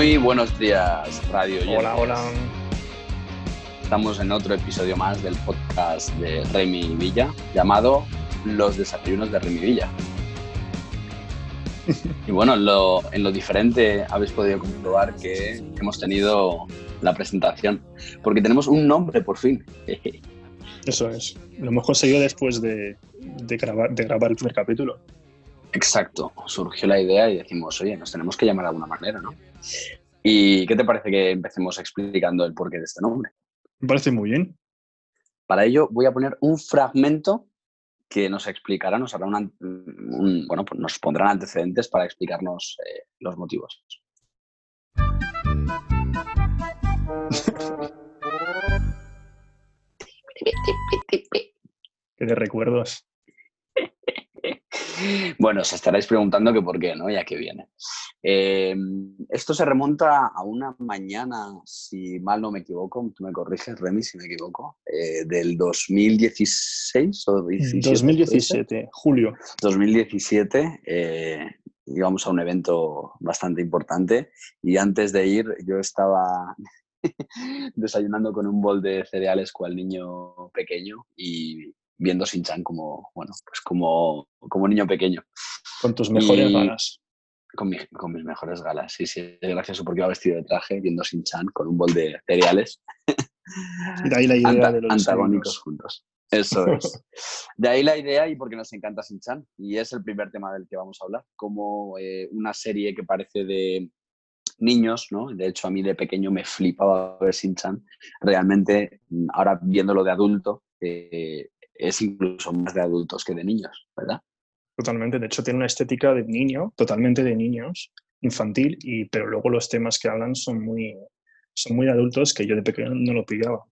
Muy buenos días, Radio. Hola, hola. Estamos en otro episodio más del podcast de Remy Villa, llamado Los desayunos de Remy Villa. y bueno, en lo, en lo diferente habéis podido comprobar que hemos tenido la presentación, porque tenemos un nombre por fin. Eso es. Lo hemos conseguido después de, de, grabar, de grabar el primer capítulo. Exacto, surgió la idea y decimos, oye, nos tenemos que llamar de alguna manera, ¿no? ¿Y qué te parece que empecemos explicando el porqué de este nombre? Me parece muy bien. Para ello voy a poner un fragmento que nos explicará, nos hará una, un, bueno, pues nos pondrán antecedentes para explicarnos eh, los motivos. Qué de recuerdos. Bueno, os estaréis preguntando que por qué, ¿no? Ya que viene. Eh, esto se remonta a una mañana, si mal no me equivoco, tú me corriges, Remy, si me equivoco, eh, del 2016 o 17, 2017, julio. 2017, eh, íbamos a un evento bastante importante y antes de ir yo estaba desayunando con un bol de cereales cual niño pequeño y viendo Shin-Chan como, bueno, pues como, como niño pequeño. Con tus mejores Y- ganas. Con, mi- con mis mejores galas, sí, sí. Es gracioso porque iba vestido de traje viendo Shin-Chan con un bol de cereales Y de ahí la idea anta- de los antagónicos juntos. Eso es. De ahí la idea y porque nos encanta Shin-Chan. Y es el primer tema del que vamos a hablar. Como eh, una serie que parece de niños, ¿no? De hecho, a mí de pequeño me flipaba ver Shin-Chan. Realmente, mm, ahora viéndolo de adulto, eh, es incluso más de adultos que de niños, ¿verdad? Totalmente. De hecho, tiene una estética de niño, totalmente de niños, infantil, y, pero luego los temas que hablan son muy, son muy adultos que yo de pequeño no lo pillaba.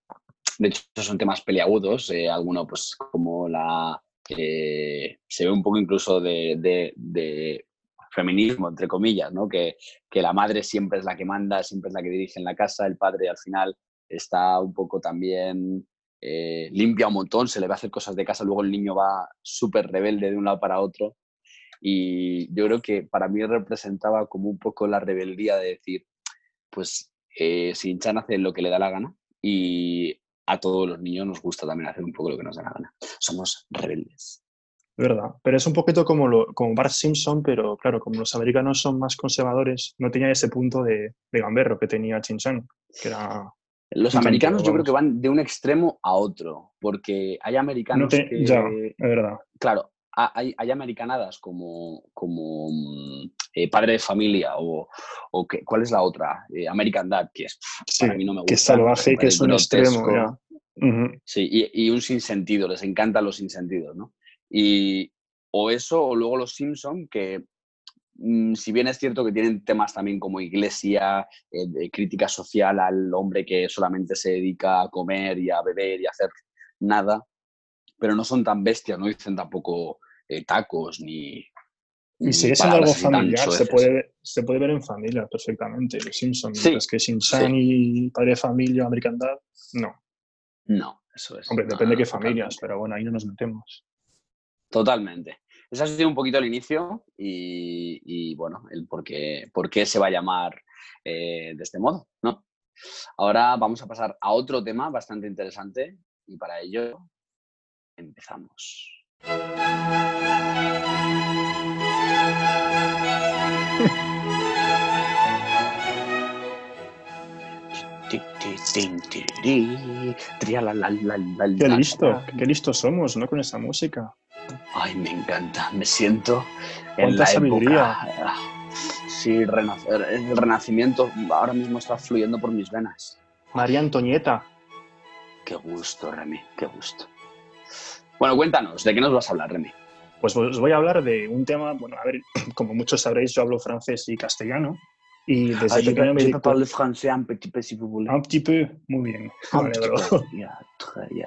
De hecho, son temas peliagudos, eh, alguno pues como la... eh, se ve un poco incluso de, de- de feminismo, entre comillas, ¿no? Que, que la madre siempre es la que manda, siempre es la que dirige en la casa, el padre al final está un poco también... eh, limpia un montón, se le va a hacer cosas de casa, luego el niño va súper rebelde de un lado para otro. Y yo creo que para mí representaba como un poco la rebeldía de decir, pues eh, hace lo que le da la gana y a todos los niños nos gusta también hacer un poco lo que nos da la gana. Somos rebeldes. De verdad. Pero es un poquito como, lo, como Bart Simpson, pero claro, como los americanos son más conservadores, no tenía ese punto de, de gamberro que tenía Chin-Chan, que era... Los americanos yo creo que van de un extremo a otro, porque hay americanos No te- que, Ya, es verdad. claro, ha- hay, hay americanadas como, como mm, eh, padre de familia o, o que, ¿cuál es la otra? Eh, American Dad, que es, pff, Sí, para mí no me gusta. que es salvaje, que es un extremo. Sí, y, y un sinsentido, les encantan los sinsentidos, ¿no? Y o eso, o luego los Simpson, que si bien es cierto que tienen temas también como iglesia, eh, de crítica social al hombre que solamente se dedica a comer y a beber y a hacer nada, pero no son tan bestias, no dicen tampoco eh, tacos ni... Y sigue siendo algo familiar, se puede, ver- se puede ver en familia perfectamente, los Simpsons. Sí, Mientras que Shin-Chan y Padre de Familia, American Dad, no. No, eso es. Hombre, no, depende de qué familias, totalmente. pero bueno, ahí no nos metemos. Totalmente. Ese ha sido un poquito el inicio y, y, bueno, el por qué, por qué se va a llamar eh, de este modo, ¿no? Ahora vamos a pasar a otro tema bastante interesante y para ello empezamos. Qué listo, qué listos somos, ¿no? Con esa música. Ay, me encanta, me siento en la sabiduría. época. Sí, el renacimiento ahora mismo está fluyendo por mis venas. María Antonieta. Qué gusto, Remy, qué gusto. Bueno, cuéntanos, ¿de qué nos vas a hablar, Remy? Pues os voy a hablar de un tema, bueno, a ver, como muchos sabréis, yo hablo francés y castellano. Y desde Ah, je pequeño me je di peux parler français un petit peu si vous voulez. Un petit peu, muy bien. Un Vale, petit peu.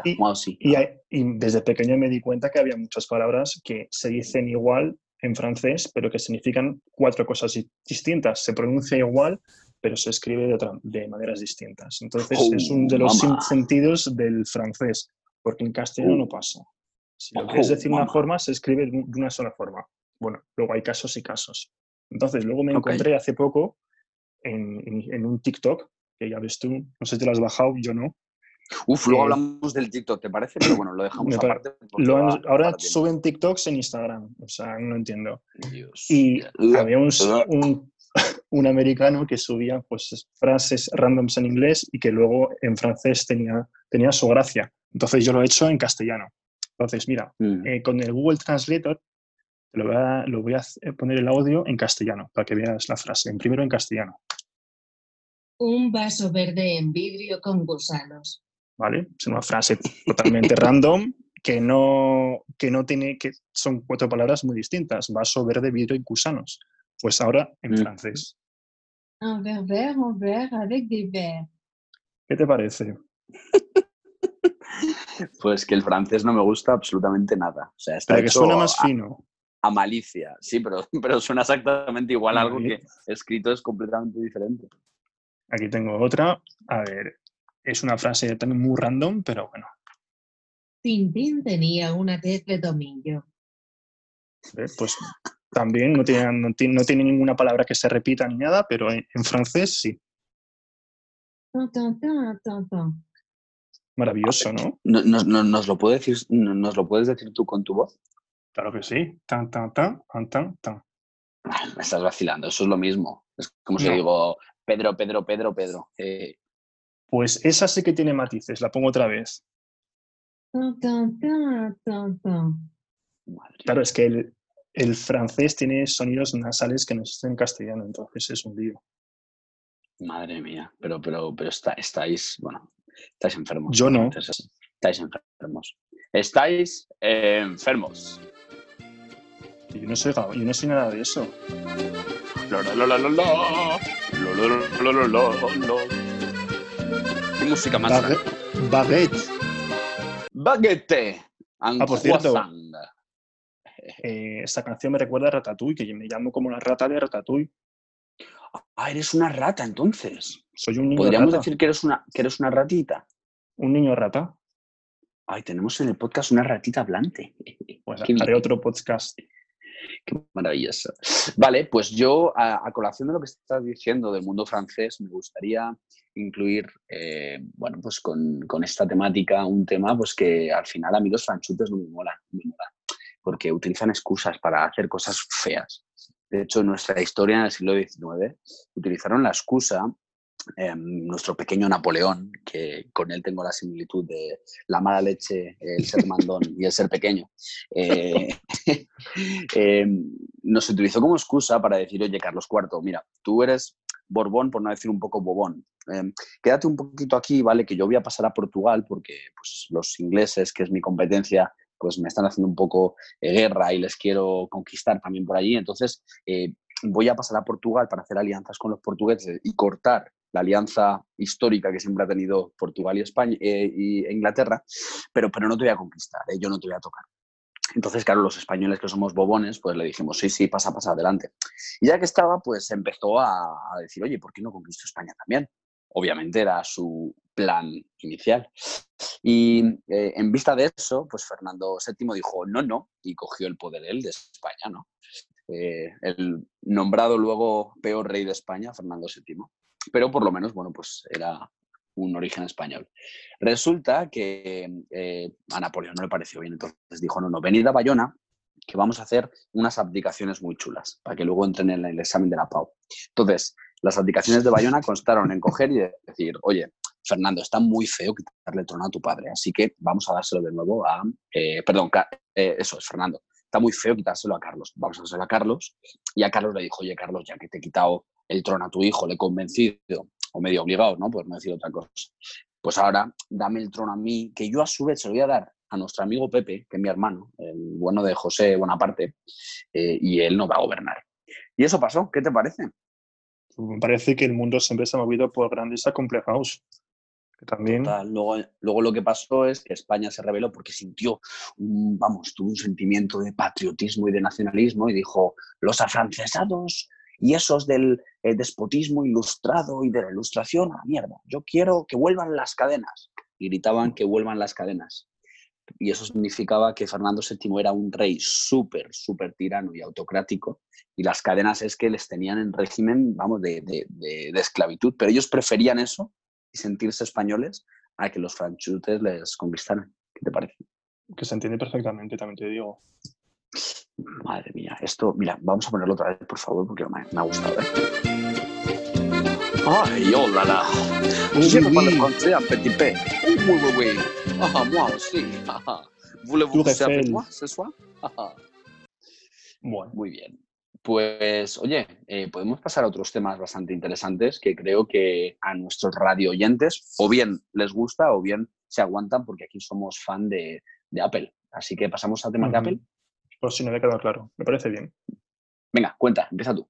Y- Moi aussi. Y, hay- y desde pequeño me di cuenta que había muchas palabras que se dicen igual en francés, pero que significan cuatro cosas di- distintas. Se pronuncia igual, pero se escribe de, otra- de maneras distintas. Entonces Oh, es uno de los mamá. sentidos del francés, porque en castellano Oh. no pasa. Si lo Oh, quieres decir de una forma, se escribe de una sola forma. Bueno, luego hay casos y casos. Entonces, luego me Ok. encontré hace poco en, un TikTok, que ya ves tú, no sé si te lo has bajado, yo no. Uf, luego hablamos del TikTok, ¿te parece? Pero bueno, lo dejamos aparte. ahora suben TikToks en Instagram, o sea, no entiendo. Y había un, un, americano que subía pues, frases randoms en inglés y que luego en francés tenía, tenía su gracia. Entonces yo lo he hecho en castellano. Entonces, mira, mm. eh, con el Google Translator lo voy, a, lo voy a poner el audio en castellano para que veas la frase. En primero en castellano. Un vaso verde en vidrio con gusanos. ¿Vale? Es una frase totalmente random que no, que no tiene, que son cuatro palabras muy distintas. Vaso verde, vidrio y gusanos. Pues ahora en mm. francés. Un verre vert, un verre avec des verres. ¿Qué te parece? Pues que el francés no me gusta absolutamente nada. O sea, está que suena más fino. A malicia, sí, pero, pero suena exactamente igual a algo que escrito es completamente diferente. Aquí tengo otra. A ver, es una frase también muy random, pero bueno. Tintín tenía una tez de domingo. Pues también no tiene, no, tiene, ninguna palabra que se repita ni nada, pero en, francés sí. Maravilloso, ¿no? ¿No, nos, lo puedes decir, ¿Nos lo puedes decir tú con tu voz? Claro que sí. Tan, tan, tan, tan, tan. Me estás vacilando, eso es lo mismo. Es como si digo, Pedro, Pedro, Pedro, Pedro. Eh. Pues esa sí que tiene matices, la pongo otra vez. Claro, es que el, el francés tiene sonidos nasales que no existen en castellano, entonces es un lío. Madre mía, pero, pero, pero está, estáis, bueno, estáis enfermos. Yo no. Estáis enfermos. Estáis enfermos. Yo no soy, yo no soy nada de eso. ¿Qué música más? Baguette. Baguette. Ah, por cierto, eh, esta canción me recuerda a Ratatouille, que me llamo como la rata de Ratatouille. Ah, eres una rata entonces. Soy un niño ¿Podríamos decir que eres, una, que eres una ratita? Un niño rata. Ay, tenemos en el podcast una ratita hablante. Pues haré otro podcast. Qué maravilloso. Vale, pues yo, a, colación de lo que estás diciendo del mundo francés, me gustaría incluir, eh, bueno, pues con, esta temática, un tema pues que al final a mí los franchutes no me molan, no me molan porque utilizan excusas para hacer cosas feas. De hecho, en nuestra historia en el siglo XIX utilizaron la excusa, em, nuestro pequeño Napoleón, que con él tengo la similitud de la mala leche, el ser mandón y el ser pequeño, eh, em, nos utilizó como excusa para decir, oye, Carlos IV, mira, tú eres Borbón, por no decir un poco bobón. Em, quédate un poquito aquí, ¿vale? Que yo voy a pasar a Portugal porque pues, los ingleses, que es mi competencia, pues me están haciendo un poco eh, guerra y les quiero conquistar también por allí. Entonces, eh, voy a pasar a Portugal para hacer alianzas con los portugueses y cortar la alianza histórica que siempre ha tenido Portugal y España eh, y Inglaterra, pero, pero no te voy a conquistar, yo no te voy a tocar. Entonces, claro, los españoles que somos bobones, pues le dijimos, sí, sí, pasa, pasa, adelante. Y ya que estaba, pues empezó a, a decir, oye, ¿por qué no conquisto España también? Obviamente era su plan inicial. Y eh, en vista de eso, pues Fernando VII dijo no, no, y cogió el poder él de España, ¿no? Eh, el nombrado luego peor rey de España, Fernando VII. Pero por lo menos, bueno, pues era un origen español. Resulta que eh, a Napoleón no le pareció bien, entonces dijo, no, no, venid a Bayona, que vamos a hacer unas abdicaciones muy chulas, para que luego entren en el examen de la PAU. Entonces, las abdicaciones de Bayona constaron en coger y decir, oye, Fernando, está muy feo quitarle el trono a tu padre, así que vamos a dárselo de nuevo a, eh, perdón, eh, eso es Fernando, está muy feo quitárselo a Carlos, vamos a dárselo a Carlos. Y a Carlos le dijo, oye Carlos, ya que te he quitado el trono a tu hijo, le he convencido, o medio obligado, ¿no? Por no decir otra cosa. Pues ahora dame el trono a mí, que yo a su vez se lo voy a dar a nuestro amigo Pepe, que es mi hermano, el bueno de José Bonaparte, eh, y él no va a gobernar. Y eso pasó, ¿qué te parece? Me parece que el mundo siempre se ha movido por grandes acomplejados también... Luego, luego lo que pasó es que España se rebeló porque sintió, un, vamos, tuvo un sentimiento de patriotismo y de nacionalismo y dijo, los afrancesados y esos del eh, despotismo ilustrado y de la ilustración, a mierda, yo quiero que vuelvan las cadenas. Y gritaban que vuelvan las cadenas. y eso significaba que Fernando VII era un rey súper, súper tirano y autocrático, y las cadenas es que les tenían en régimen, vamos, de, de, de, esclavitud, pero ellos preferían eso y sentirse españoles a que los franchutes les conquistaran. ¿Qué te parece? Que se entiende perfectamente, también te digo. Madre mía, esto, mira, vamos a ponerlo otra vez, por favor, porque me, me ha gustado. ¿eh? Ay, là là. Je ne parle français un petit peu. Oui, oui, oui. Ah, moi aussi. Voulez-vous que avec moi ce soir? Bueno. Muy bien. Pues, oye, eh, podemos pasar a otros temas bastante interesantes que creo que a nuestros radio oyentes o bien les gusta o bien se aguantan porque aquí somos fan de, de Apple. Así que pasamos a temas uh -huh. de Apple. Por si no me ha quedado claro, me parece bien. Venga, cuenta, empieza tú.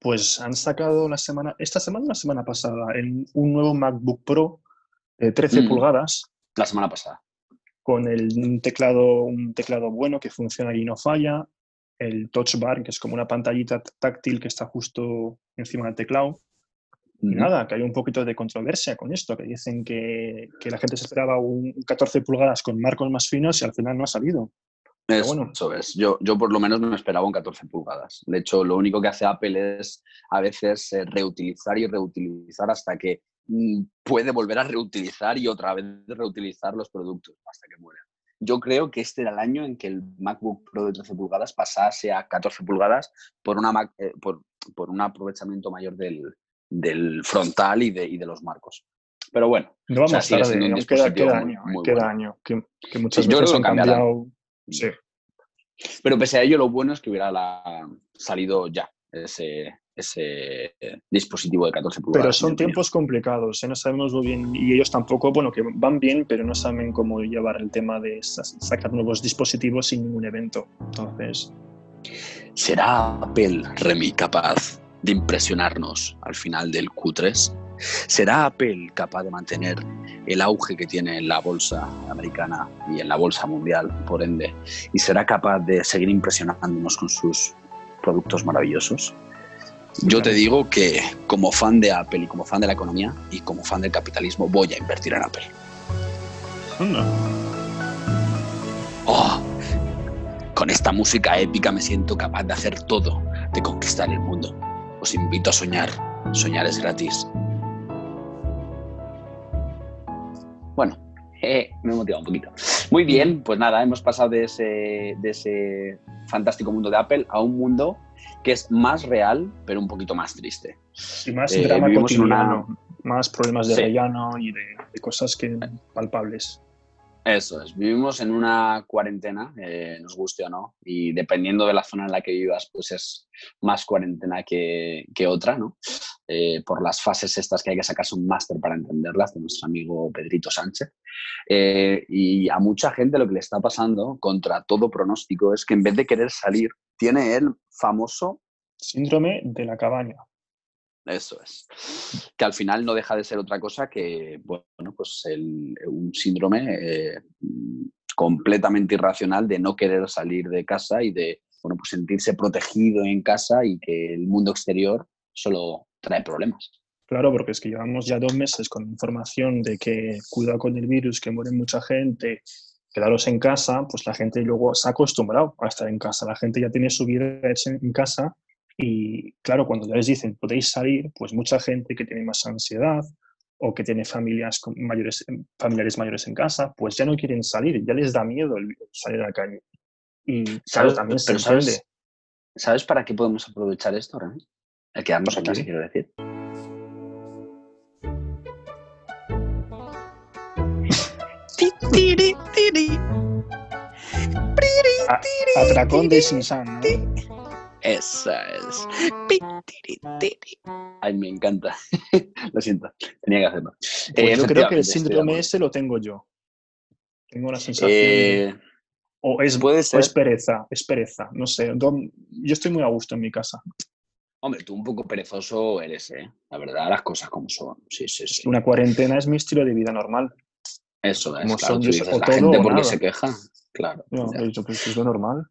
Pues han sacado la semana, esta semana la semana pasada, el, un nuevo MacBook Pro de 13 mm, pulgadas. La semana pasada. Con el, un, teclado, un teclado bueno que funciona y no falla. El Touch Bar, que es como una pantallita táctil que está justo encima del teclado. Mm. Nada, que hay un poquito de controversia con esto, que dicen que, que la gente se esperaba un 14 pulgadas con marcos más finos y al final no ha salido. Es, bueno. Eso es. Yo, yo por lo menos me esperaba un 14 pulgadas. De hecho, lo único que hace Apple es a veces eh, reutilizar y reutilizar hasta que mm, puede volver a reutilizar y otra vez reutilizar los productos hasta que muera. Yo creo que este era el año en que el MacBook Pro de 13 pulgadas pasase a 14 pulgadas por, una Mac, eh, por, por, un aprovechamiento mayor del, del frontal y de, y de, los marcos. Pero bueno, no vamos o sea, tarde, un queda, queda, año, muy, muy queda bueno. año, que, que muchas sí, veces han cambiado. Sí. Pero pese a ello, lo bueno es que hubiera la, salido ya ese, ese dispositivo de 14 pulgadas. Pero son tiempos complicados, ¿eh? no sabemos muy bien, y ellos tampoco, bueno, que van bien, pero no saben cómo llevar el tema de sacar nuevos dispositivos sin ningún evento. Entonces... ¿Será Apple, Remy, capaz de impresionarnos al final del Q3? ¿Será Apple capaz de mantener el auge que tiene en la bolsa americana y en la bolsa mundial, por ende? ¿Y será capaz de seguir impresionándonos con sus productos maravillosos? Yo te digo que como fan de Apple y como fan de la economía y como fan del capitalismo voy a invertir en Apple. No. Oh, con esta música épica me siento capaz de hacer todo, de conquistar el mundo. Os invito a soñar. Soñar es gratis. Bueno, eh, me he motivado un poquito. Muy bien, pues nada, hemos pasado de ese, de ese fantástico mundo de Apple a un mundo que es más real, pero un poquito más triste. Y más eh, drama cotidiano, una... más problemas de sí. rellano y de, de, cosas que palpables. Eso es, vivimos en una cuarentena, eh, nos guste o no, y dependiendo de la zona en la que vivas, pues es más cuarentena que, que otra, ¿no? Eh, por las fases estas que hay que sacarse un máster para entenderlas, de nuestro amigo Pedrito Sánchez. Eh, y a mucha gente lo que le está pasando, contra todo pronóstico, es que en vez de querer salir, tiene el famoso... Síndrome de la cabaña. Eso es. Que al final no deja de ser otra cosa que, bueno, pues el, un síndrome eh, completamente irracional de no querer salir de casa y de, bueno, pues sentirse protegido en casa y que el mundo exterior solo trae problemas. Claro, porque es que llevamos ya dos meses con información de que cuidado con el virus, que muere mucha gente, quedaros en casa, pues la gente luego se ha acostumbrado a estar en casa. La gente ya tiene su vida hecha en casa y claro, cuando ya les dicen podéis salir, pues mucha gente que tiene más ansiedad o que tiene familias con mayores, familiares mayores en casa, pues ya no quieren salir, ya les da miedo el salir a la calle. Y claro, también se. ¿sabes, ¿Sabes para qué podemos aprovechar esto? El quedarnos aquí, sí. quiero decir. A, atracón de Sinsan, ¿no? Esa es. Ay, me encanta. lo siento, tenía que hacerlo. Pues eh, yo creo que el síndrome ese lo tengo yo. Tengo la sensación. Eh, o, es, puede ser. o es pereza, es pereza, no sé. Yo estoy muy a gusto en mi casa. Hombre, tú un poco perezoso eres, ¿eh? La verdad, las cosas como son. Sí, sí, sí. Una cuarentena es mi estilo de vida normal. Eso es, como claro. Son, dices, la gente porque se queja. Claro. No, he dicho, pues es lo normal.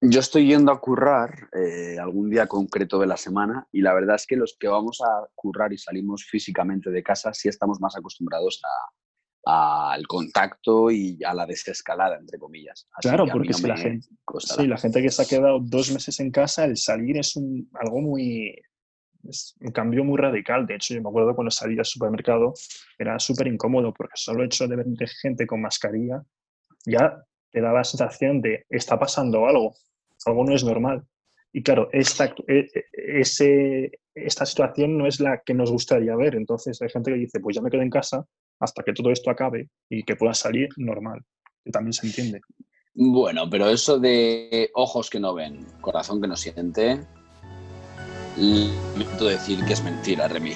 Yo estoy yendo a currar eh, algún día concreto de la semana y la verdad es que los que vamos a currar y salimos físicamente de casa sí estamos más acostumbrados al contacto y a la desescalada, entre comillas. Así Claro, porque no si la gente-. Sí, la gente que se ha quedado dos meses en casa, el salir es un, algo muy... Es un cambio muy radical. De hecho, yo me acuerdo cuando salí al supermercado, era súper incómodo porque solo el hecho de ver gente con mascarilla ya te da la sensación de está pasando algo, algo no es normal. Y claro, esta, e- e- ese, esta situación no es la que nos gustaría ver. Entonces hay gente que dice, pues ya me quedo en casa hasta que todo esto acabe y que pueda salir normal, que también se entiende. Bueno, pero eso de ojos que no ven, corazón que no siente, lamento decir que es mentira, Remy.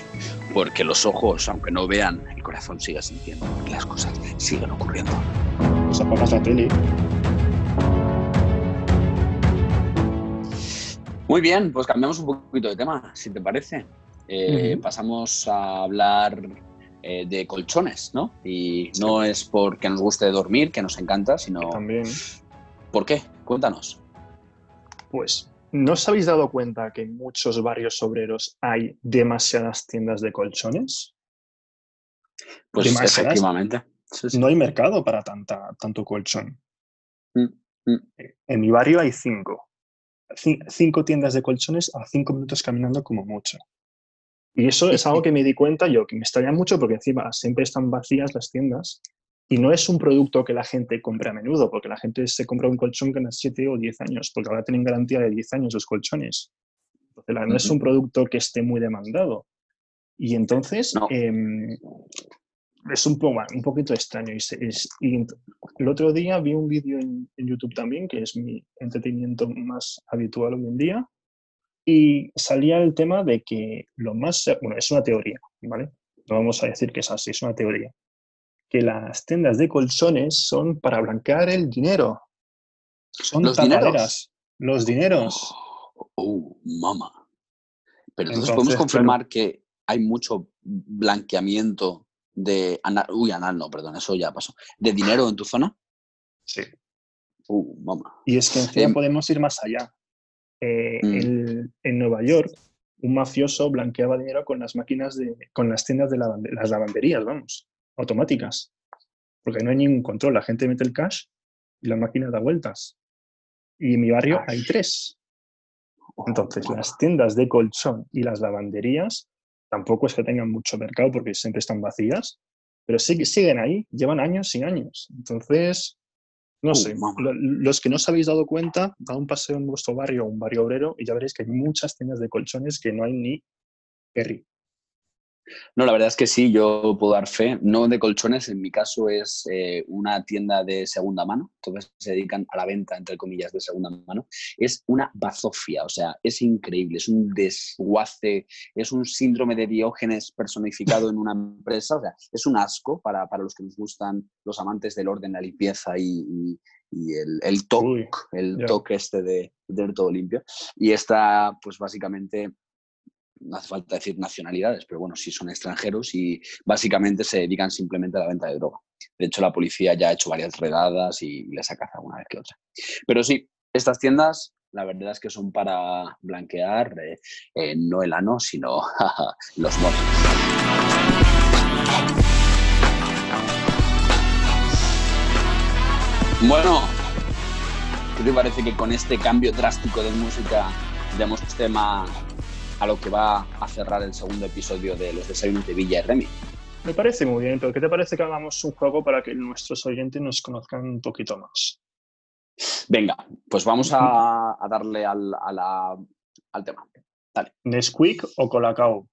Porque los ojos, aunque no vean, el corazón sigue sintiendo, porque las cosas siguen ocurriendo. Pues apagas la tele. Muy bien, pues cambiamos un poquito de tema, si te parece. Eh. Pasamos a hablar eh, de colchones, ¿no? Y no es porque nos guste dormir, que nos encanta, sino También, ¿por qué? Cuéntanos. pues, ¿no os habéis dado cuenta que en muchos barrios obreros hay demasiadas tiendas de colchones? Pues Demasiadas. efectivamente. Sí, sí. No hay mercado para tanta, tanto colchón. Mm, mm. En mi barrio hay cinco. Ci- Cinco tiendas de colchones a cinco minutos caminando como mucho. Y eso es algo que me di cuenta yo, que me extraña mucho porque encima siempre están vacías las tiendas y no es un producto que la gente compre a menudo, porque la gente se compra un colchón cada 7 o 10 años, porque ahora tienen garantía de 10 años los colchones. Entonces, no es un producto que esté muy demandado. Y entonces No. em, es un, po- un poquito extraño. Y, se- es- y ent- el otro día vi un vídeo en, en YouTube también, que es mi entretenimiento más habitual hoy en día, y salía el tema de que lo más, bueno, es una teoría, ¿vale? No vamos a decir que es así, es una teoría. Que las tiendas de colchones son para blanquear el dinero. Son ¿Los dineros? Los dineros. Oh, oh, mamá. Pero entonces, Entonces, podemos claro. confirmar que hay mucho blanqueamiento de anal, uy, anal no, perdón, eso ya pasó. ¿De dinero en tu zona? Sí. Uh, mamá. Y es que encima Em, podemos ir más allá. Eh, Mm. el- en Nueva York, un mafioso blanqueaba dinero con las máquinas de, con las tiendas de lavande- las lavanderías, vamos, automáticas. Porque no hay ningún control. La gente mete el cash y la máquina da vueltas. Y en mi barrio Ay. hay tres. Entonces, las tiendas de colchón y las lavanderías tampoco es que tengan mucho mercado porque siempre están vacías, pero sí que siguen ahí, llevan años y años. Entonces, no Uh, sé, lo- los que no os habéis dado cuenta, dad un paseo en vuestro barrio, un barrio obrero, y ya veréis que hay muchas tiendas de colchones que no hay ni Perry. No, la verdad es que sí, yo puedo dar fe. No de colchones, en mi caso es eh, una tienda de segunda mano, entonces se dedican a la venta, entre comillas, de segunda mano. Es una bazofia, o sea, es increíble, es un desguace, es un síndrome de Diógenes personificado en una empresa, o sea, es un asco para, para los que nos gustan los amantes del orden, la limpieza y, y- y el, el toque el toque este de, de tener todo limpio. Y esta, pues básicamente, no hace falta decir nacionalidades, pero bueno, sí son extranjeros y básicamente se dedican simplemente a la venta de droga. De hecho, la policía ya ha hecho varias redadas y les ha cazado una vez que otra. Pero sí, estas tiendas, la verdad es que son para blanquear eh, eh, no el ano, sino los monos. Bueno, ¿qué te parece que con este cambio drástico de música demos tema a lo que va a cerrar el segundo episodio de Los Desayunos de Villa y Remy? Me parece muy bien, pero ¿qué te parece que hagamos un juego para que nuestros oyentes nos conozcan un poquito más? Venga, pues vamos a, a darle al, a la- al tema. ¿Nesquik o Colacao?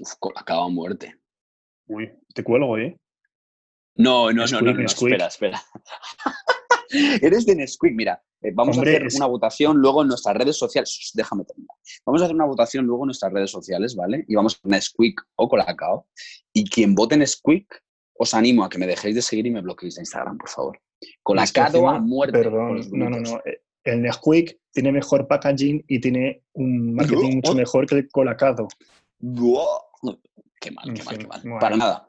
Uf, acaba a muerte. Uy, te cuelgo, ¿eh? No, no, no, Nesquik, no, no, Nesquik. espera, espera. Eres de Nesquik, mira, eh, vamos Hombre, a hacer una votación luego en nuestras redes sociales. Déjame terminar. Vamos a hacer una votación luego en nuestras redes sociales, ¿vale? Y vamos a Nesquik o Colacao. Y quien vote Nesquik, os animo a que me dejéis de seguir y me bloqueéis de Instagram, por favor. Colacao a muerte. Perdón, no, no, no. eh, El Nesquik tiene mejor packaging y tiene un marketing mucho mejor que el Colacado. Qué mal, En qué mal, qué mal. Para nada.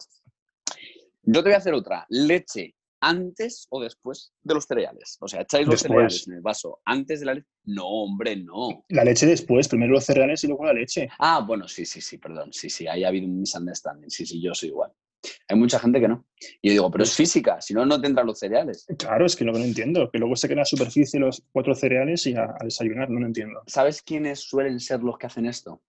Yo te voy a hacer otra. Leche antes o después de los cereales. O sea, echáis los Después. cereales en el vaso antes de la leche. No, hombre, no. La leche después, primero los cereales y luego la leche. Ah, bueno, sí, sí, sí, perdón. Sí, sí, ahí ha habido un misunderstanding. Sí, sí, yo soy igual. Hay mucha gente que no. Y yo digo, pero es física, si no, no tendrán los cereales. Claro, es que lo que no entiendo, que luego se queda en la superficie los cuatro cereales y a, a desayunar, no lo entiendo. ¿Sabes quiénes suelen ser los que hacen esto?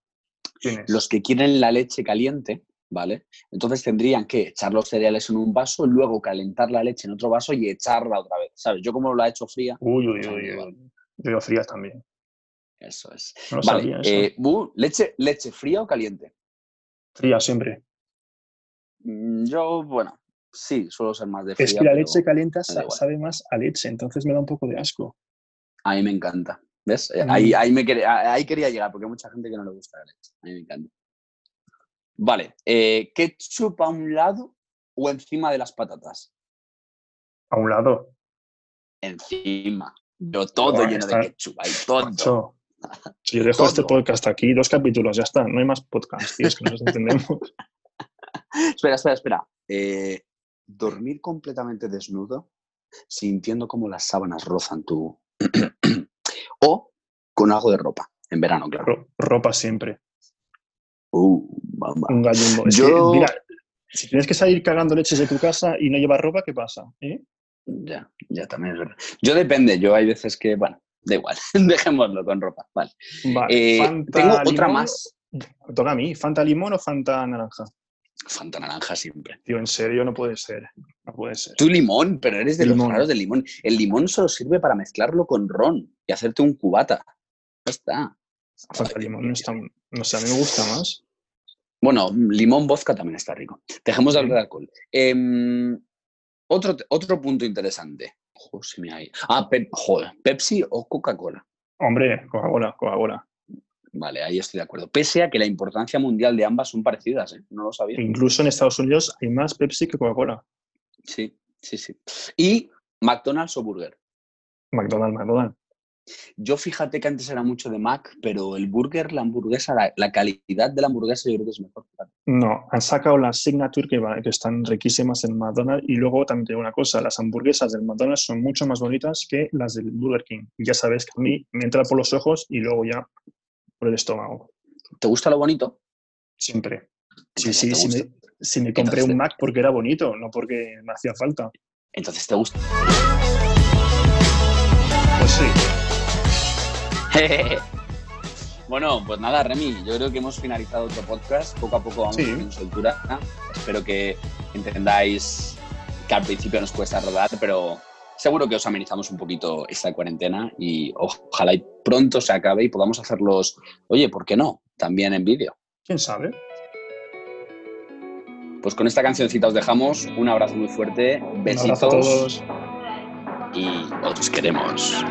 ¿Quién es? Los que quieren la leche caliente, ¿vale? Entonces tendrían que echar los cereales en un vaso, luego calentar la leche en otro vaso y echarla otra vez, ¿sabes? Yo como lo he hecho fría, Uy, uy, uy. Yo digo frías también. eso es. No lo Vale, sabía eso. eh, leche, leche fría o caliente. Fría siempre. Mm, Yo, bueno, sí, suelo ser más de fría. Es que la leche caliente sabe más a leche, entonces me da un poco de asco. A mí me encanta. ¿Ves? Eh, Mm. Ahí, ahí, me quería, ahí quería llegar, porque hay mucha gente que no le gusta la leche. A mí me encanta. Vale, eh, ¿ketchup a un lado o encima de las patatas? A un lado. Encima. Yo todo lleno está- de ketchup, ahí todo. Macho, Si yo dejo este podcast aquí, dos capítulos, ya está. No hay más podcast, tío, es que no nos entendemos. Espera, espera, espera. Eh, dormir completamente desnudo, sintiendo como las sábanas rozan tu... o con algo de ropa, en verano, claro. Ro- ropa siempre. Uh, bamba. Un gallumbo. Es Yo- que, mira, si tienes que salir cagando leches de tu casa y no llevas ropa, ¿qué pasa? ¿Eh? Ya, ya también es verdad. Yo depende, yo hay veces que, bueno, da igual, dejémoslo con ropa. Vale. Vale, Eh, tengo otra más. Toca a mí. ¿Fanta limón o Fanta naranja? Fanta naranja siempre. Tío, en serio, no puede ser. No puede ser. Tú limón, pero eres de Limón. los raros del limón. El limón solo sirve para mezclarlo con ron y hacerte un cubata. Ya está. Fanta limón no está... No sé, a mí me gusta más. Bueno, limón vodka también está rico. Dejemos de hablar de alcohol. Em, otro, otro punto interesante. Joder, me ha ido. Ah, joder, Pepsi o Coca-Cola. Hombre, Coca-Cola, Coca-Cola. Vale, ahí estoy de acuerdo. Pese a que la importancia mundial de ambas son parecidas, ¿eh? No lo sabía. Incluso en Estados Unidos hay más Pepsi que Coca-Cola. Sí, sí, sí. Y McDonald's o Burger. McDonald's, McDonald's. Yo fíjate que antes era mucho de Mac, pero el burger, la hamburguesa, la, la calidad de la hamburguesa yo creo que es mejor. No, han sacado las Signature que, va- que están riquísimas en McDonald's y luego también te digo una cosa, las hamburguesas del McDonald's son mucho más bonitas que las del Burger King. Ya sabes que a mí me entra por los ojos y luego ya por el estómago. ¿Te gusta lo bonito? Siempre. Sí, sí, gusta. me, si me compré Entonces un Mac porque era bonito, no porque me hacía falta. Entonces te gusta. bueno, pues nada, Remy, yo creo que hemos finalizado otro podcast. Poco a poco vamos Sí. en soltura. Espero que entendáis que al principio nos cuesta rodar, pero seguro que os amenizamos un poquito esta cuarentena y ojalá y pronto se acabe y podamos hacerlos, oye, ¿por qué no? También en vídeo. ¿Quién sabe? Pues con esta cancioncita os dejamos. Un abrazo muy fuerte, Un besitos abrazo a todos. y os queremos.